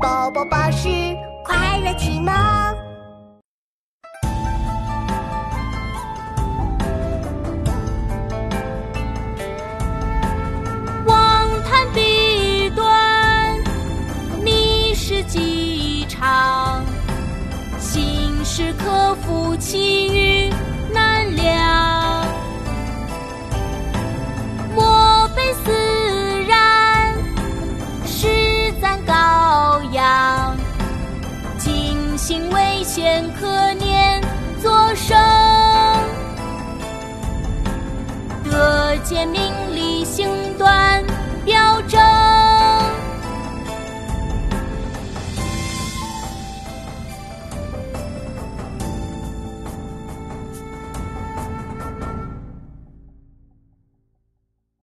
宝宝巴士快乐启蒙。望谈笔端，密室几场，心事可夫其千可念作声。得见名利行端。